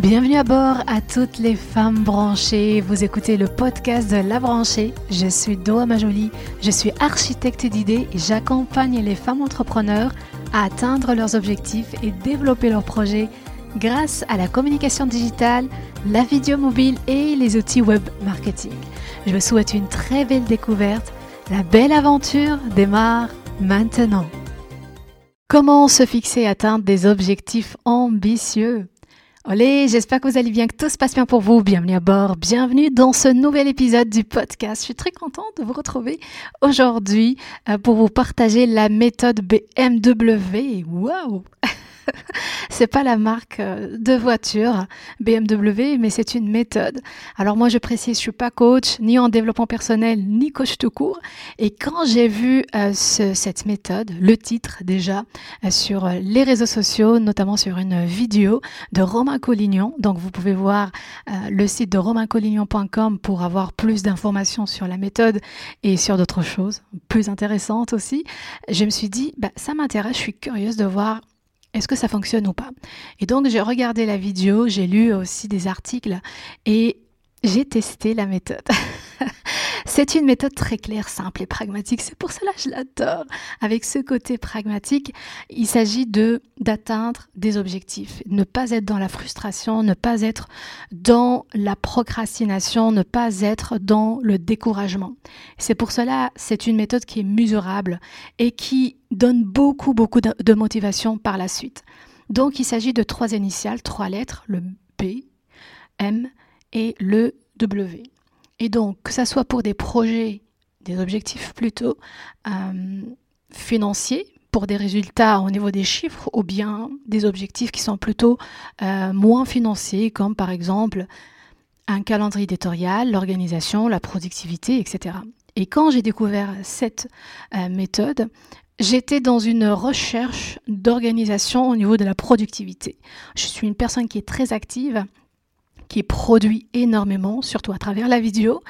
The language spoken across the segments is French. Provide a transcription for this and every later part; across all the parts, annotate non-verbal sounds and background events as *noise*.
Bienvenue à bord à toutes les femmes branchées. Vous écoutez le podcast de La Branchée. Je suis Doa Majoli, je suis architecte d'idées et j'accompagne les femmes entrepreneurs à atteindre leurs objectifs et développer leurs projets grâce à la communication digitale, la vidéo mobile et les outils web marketing. Je vous souhaite une très belle découverte. La belle aventure démarre maintenant. Comment se fixer et atteindre des objectifs ambitieux? Olé, j'espère que vous allez bien, que tout se passe bien pour vous. Bienvenue à bord, bienvenue dans ce nouvel épisode du podcast. Je suis très contente de vous retrouver aujourd'hui euh, pour vous partager la méthode BMW. Waouh *laughs* c'est pas la marque euh, de voiture BMW, mais c'est une méthode. Alors moi, je précise, je suis pas coach, ni en développement personnel, ni coach tout court. Et quand j'ai vu euh, cette méthode, le titre déjà, euh, sur les réseaux sociaux, notamment sur une vidéo de Romain Collignon, donc vous pouvez voir le site de romaincollignon.com pour avoir plus d'informations sur la méthode et sur d'autres choses plus intéressantes aussi, je me suis dit, bah, ça m'intéresse, je suis curieuse de voir est-ce que ça fonctionne ou pas Et donc j'ai regardé la vidéo, j'ai lu aussi des articles et j'ai testé la méthode. *laughs* C'est une méthode très claire, simple et pragmatique. C'est pour cela que je l'adore. Avec ce côté pragmatique, il s'agit de d'atteindre des objectifs, ne pas être dans la frustration, ne pas être dans la procrastination, ne pas être dans le découragement. C'est pour cela, c'est une méthode qui est mesurable et qui donne beaucoup beaucoup de motivation par la suite. Donc il s'agit de trois initiales, trois lettres, le B, M et le W. Et donc, que ce soit pour des projets, des objectifs plutôt euh, financiers, pour des résultats au niveau des chiffres, ou bien des objectifs qui sont plutôt euh, moins financiers, comme par exemple un calendrier éditorial, l'organisation, la productivité, etc. Et quand j'ai découvert cette euh, méthode, j'étais dans une recherche d'organisation au niveau de la productivité. Je suis une personne qui est très active qui produit énormément, surtout à travers la vidéo.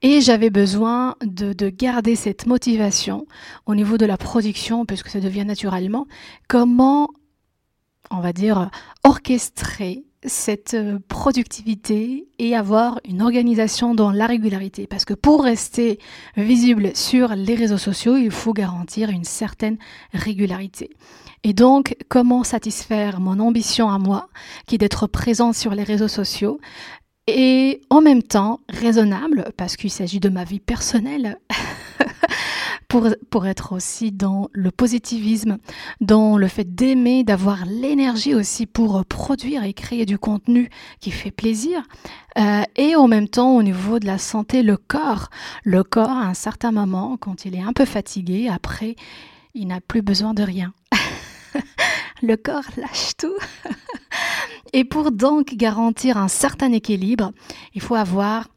Et j'avais besoin de, garder cette motivation au niveau de la production, puisque ça devient naturellement. Comment, on va dire, orchestrer cette euh, productivité et avoir une organisation dans la régularité. Parce que pour rester visible sur les réseaux sociaux, il faut garantir une certaine régularité. Et donc, comment satisfaire mon ambition à moi, qui est d'être présente sur les réseaux sociaux, et en même temps raisonnable, parce qu'il s'agit de ma vie personnelle, *laughs* pour, pour être aussi dans le positivisme, dans le fait d'aimer, d'avoir l'énergie aussi pour produire et créer du contenu qui fait plaisir. Euh, et en même temps, au niveau de la santé, le corps. Le corps, à un certain moment, quand il est un peu fatigué, après, il n'a plus besoin de rien. *laughs* le corps lâche tout. *laughs* Et pour donc garantir un certain équilibre, il faut avoir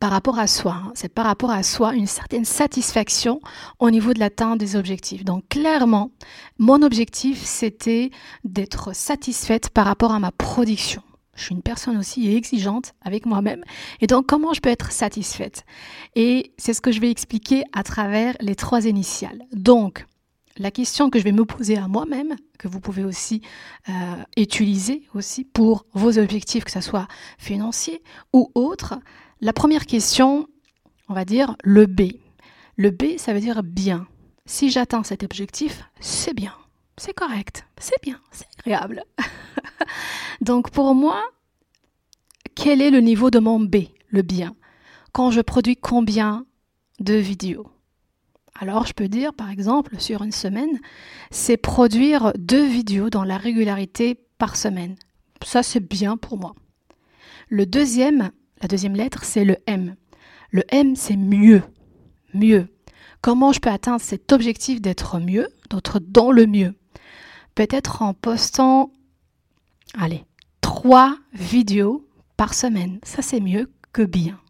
par rapport à soi, hein, c'est par rapport à soi une certaine satisfaction au niveau de l'atteinte des objectifs. Donc clairement, mon objectif, c'était d'être satisfaite par rapport à ma production. Je suis une personne aussi exigeante avec moi-même. Et donc, comment je peux être satisfaite? Et c'est ce que je vais expliquer à travers les trois initiales. Donc, la question que je vais me poser à moi-même, que vous pouvez aussi euh, utiliser aussi pour vos objectifs, que ce soit financiers ou autres. La première question, on va dire le B. Le B, ça veut dire bien. Si j'atteins cet objectif, c'est bien, c'est correct, c'est bien, c'est agréable. *laughs* Donc pour moi, quel est le niveau de mon B, le bien? Quand je produis combien de vidéos? Alors je peux dire par exemple sur une semaine, c'est produire deux vidéos dans la régularité par semaine. Ça c'est bien pour moi. Le deuxième, la deuxième lettre, c'est le M. Le M c'est mieux. Mieux. Comment je peux atteindre cet objectif d'être mieux, d'être dans le mieux? Peut-être en postant, allez, trois vidéos par semaine. Ça c'est mieux que bien.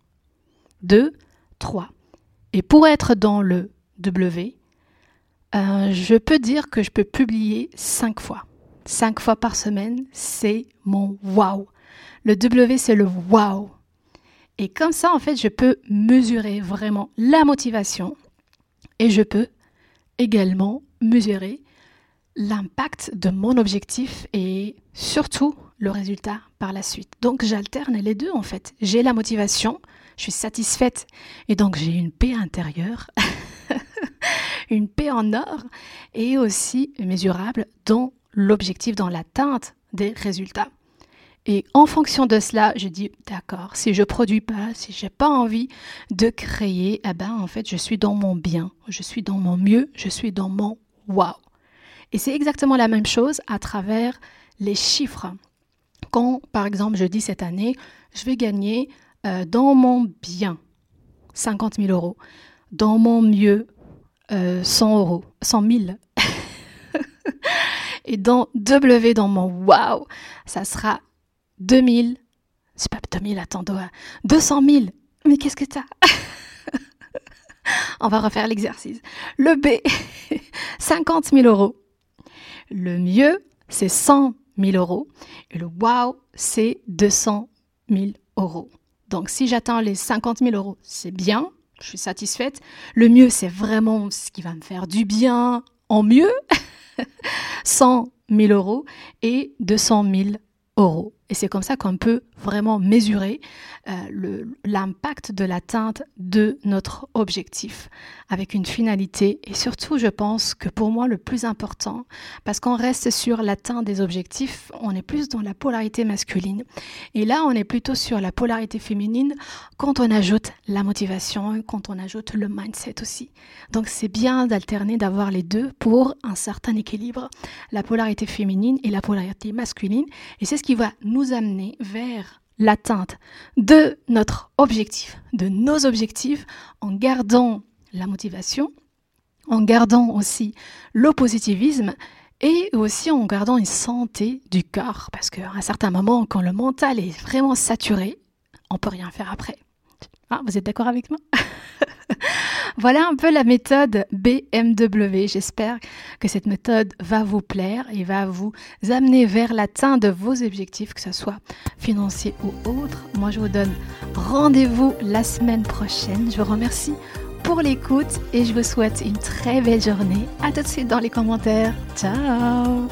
Deux, trois. Et pour être dans le W, euh, je peux dire que je peux publier cinq fois. Cinq fois par semaine, c'est mon wow. Le W, c'est le wow. Et comme ça, en fait, je peux mesurer vraiment la motivation et je peux également mesurer l'impact de mon objectif et surtout le résultat par la suite. Donc j'alterne les deux en fait. J'ai la motivation, je suis satisfaite et donc j'ai une paix intérieure, *laughs* une paix en or et aussi mesurable dans l'objectif, dans l'atteinte des résultats. Et en fonction de cela, je dis d'accord, si je produis pas, si j'ai pas envie de créer, eh ben en fait, je suis dans mon bien, je suis dans mon mieux, je suis dans mon wow. Et c'est exactement la même chose à travers les chiffres. Quand, par exemple, je dis cette année, je vais gagner euh, dans mon bien 50 000 euros, dans mon mieux 100 euh, euros, 100 000. *laughs* Et dans W, dans mon wow, ça sera 2000, c'est pas 2000, attends, 200 000. Mais qu'est-ce que t'as? *laughs* On va refaire l'exercice. Le B, *laughs* 50 000 euros. Le mieux, c'est 100 000 euros. Et le wow, c'est 200 000 euros. Donc, si j'atteins les 50 000 euros, c'est bien, je suis satisfaite. Le mieux, c'est vraiment ce qui va me faire du bien en mieux. *laughs* 100 000 euros et 200 000 euros. Et c'est comme ça qu'on peut vraiment mesurer euh, l'impact de l'atteinte de notre objectif avec une finalité. Et surtout, je pense que pour moi, le plus important, parce qu'on reste sur l'atteinte des objectifs, on est plus dans la polarité masculine. Et là, on est plutôt sur la polarité féminine quand on ajoute la motivation, quand on ajoute le mindset aussi. Donc c'est bien d'alterner, d'avoir les deux pour un certain équilibre, la polarité féminine et la polarité masculine. Et c'est ce qui va nous amener vers l'atteinte de notre objectif, de nos objectifs, en gardant la motivation, en gardant aussi le positivisme et aussi en gardant une santé du corps. Parce qu'à un certain moment, quand le mental est vraiment saturé, on peut rien faire après. Ah, vous êtes d'accord avec moi? *laughs* Voilà un peu la méthode BMW. J'espère que cette méthode va vous plaire et va vous amener vers l'atteinte de vos objectifs, que ce soit financiers ou autres. Moi, je vous donne rendez-vous la semaine prochaine. Je vous remercie pour l'écoute et je vous souhaite une très belle journée. À tout de suite dans les commentaires. Ciao